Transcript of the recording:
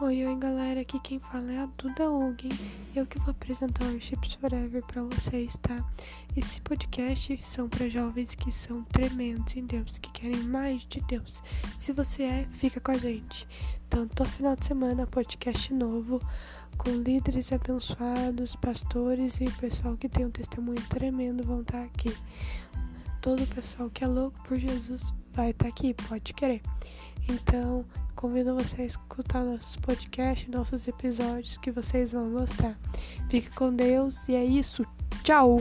Oi, oi galera, aqui quem fala é a Duda Hugen eu que vou apresentar o Chips Forever para vocês, tá? Esse podcast são para jovens que são tremendos em Deus, que querem mais de Deus. Se você é, fica com a gente. Então, todo final de semana, podcast novo com líderes abençoados, pastores e pessoal que tem um testemunho tremendo vão estar aqui. Todo o pessoal que é louco por Jesus vai estar aqui, pode querer. Então, convido você a escutar nossos podcasts, nossos episódios que vocês vão gostar. Fique com Deus e é isso. Tchau!